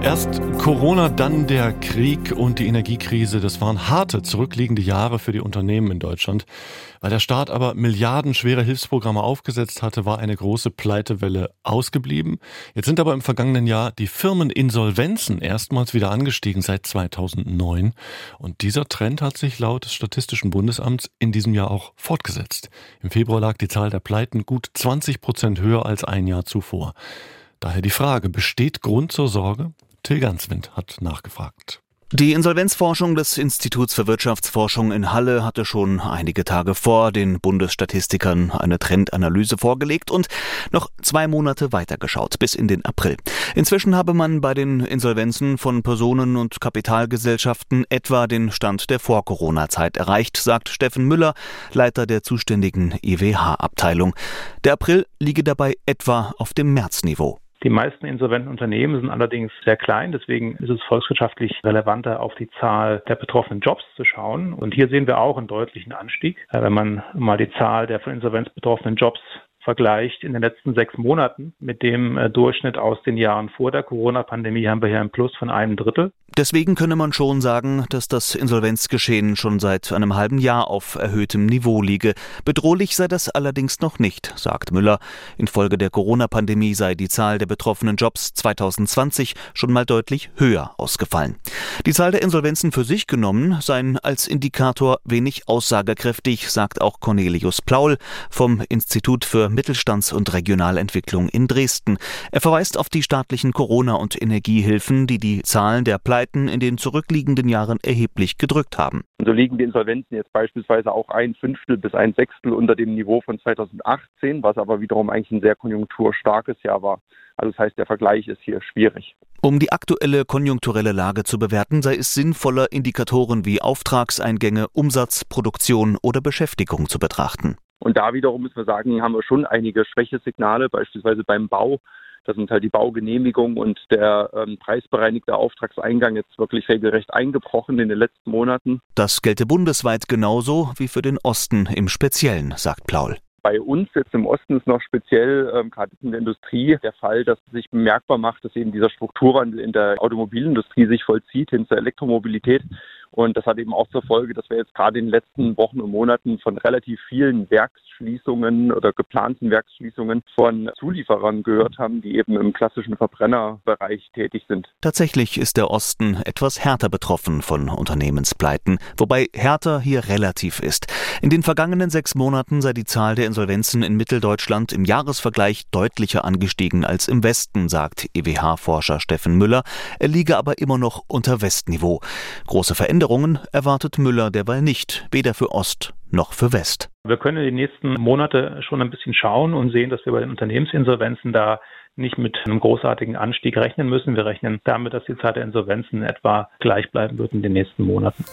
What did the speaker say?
Erst Corona, dann der Krieg und die Energiekrise. Das waren harte, zurückliegende Jahre für die Unternehmen in Deutschland. Weil der Staat aber milliardenschwere Hilfsprogramme aufgesetzt hatte, war eine große Pleitewelle ausgeblieben. Jetzt sind aber im vergangenen Jahr die Firmeninsolvenzen erstmals wieder angestiegen seit 2009. Und dieser Trend hat sich laut des Statistischen Bundesamts in diesem Jahr auch fortgesetzt. Im Februar lag die Zahl der Pleiten gut 20 Prozent höher als ein Jahr zuvor. Daher die Frage, besteht Grund zur Sorge? Till Ganswind hat nachgefragt. Die Insolvenzforschung des Instituts für Wirtschaftsforschung in Halle hatte schon einige Tage vor den Bundesstatistikern eine Trendanalyse vorgelegt und noch zwei Monate weitergeschaut, bis in den April. Inzwischen habe man bei den Insolvenzen von Personen und Kapitalgesellschaften etwa den Stand der Vor-Corona-Zeit erreicht, sagt Steffen Müller, Leiter der zuständigen IWH-Abteilung. Der April liege dabei etwa auf dem Märzniveau. Die meisten insolventen Unternehmen sind allerdings sehr klein. Deswegen ist es volkswirtschaftlich relevanter, auf die Zahl der betroffenen Jobs zu schauen. Und hier sehen wir auch einen deutlichen Anstieg. Äh, wenn man mal die Zahl der von Insolvenz betroffenen Jobs vergleicht in den letzten sechs Monaten mit dem äh, Durchschnitt aus den Jahren vor der Corona-Pandemie, haben wir hier ein Plus von einem Drittel. Deswegen könne man schon sagen, dass das Insolvenzgeschehen schon seit einem halben Jahr auf erhöhtem Niveau liege. Bedrohlich sei das allerdings noch nicht, sagt Müller. Infolge der Corona-Pandemie sei die Zahl der betroffenen Jobs 2020 schon mal deutlich höher ausgefallen. Die Zahl der Insolvenzen für sich genommen seien als Indikator wenig aussagekräftig, sagt auch Cornelius Plaul vom Institut für Mittelstands- und Regionalentwicklung in Dresden. Er verweist auf die staatlichen Corona- und Energiehilfen, die die Zahlen der Pleiten in den zurückliegenden Jahren erheblich gedrückt haben. So liegen die Insolvenzen jetzt beispielsweise auch ein Fünftel bis ein Sechstel unter dem Niveau von 2018, was aber wiederum eigentlich ein sehr konjunkturstarkes Jahr war. Also das heißt, der Vergleich ist hier schwierig. Um die aktuelle konjunkturelle Lage zu bewerten, sei es sinnvoller, Indikatoren wie Auftragseingänge, Umsatz, Produktion oder Beschäftigung zu betrachten. Und da wiederum müssen wir sagen, haben wir schon einige Schwächesignale, beispielsweise beim Bau. Da sind halt die Baugenehmigung und der ähm, preisbereinigte Auftragseingang jetzt wirklich regelrecht eingebrochen in den letzten Monaten. Das gelte bundesweit genauso wie für den Osten im Speziellen, sagt Plaul. Bei uns jetzt im Osten ist noch speziell, ähm, gerade in der Industrie, der Fall, dass sich bemerkbar macht, dass eben dieser Strukturwandel in der Automobilindustrie sich vollzieht hin zur Elektromobilität. Und das hat eben auch zur Folge, dass wir jetzt gerade in den letzten Wochen und Monaten von relativ vielen Werksschließungen oder geplanten Werksschließungen von Zulieferern gehört haben, die eben im klassischen Verbrennerbereich tätig sind. Tatsächlich ist der Osten etwas härter betroffen von Unternehmenspleiten, wobei härter hier relativ ist. In den vergangenen sechs Monaten sei die Zahl der Insolvenzen in Mitteldeutschland im Jahresvergleich deutlicher angestiegen als im Westen, sagt EWH-Forscher Steffen Müller. Er liege aber immer noch unter Westniveau. Große Veränderungen Veränderungen erwartet Müller derweil nicht, weder für Ost noch für West. Wir können in den nächsten Monaten schon ein bisschen schauen und sehen, dass wir bei den Unternehmensinsolvenzen da nicht mit einem großartigen Anstieg rechnen müssen. Wir rechnen damit, dass die Zahl der Insolvenzen etwa gleich bleiben wird in den nächsten Monaten.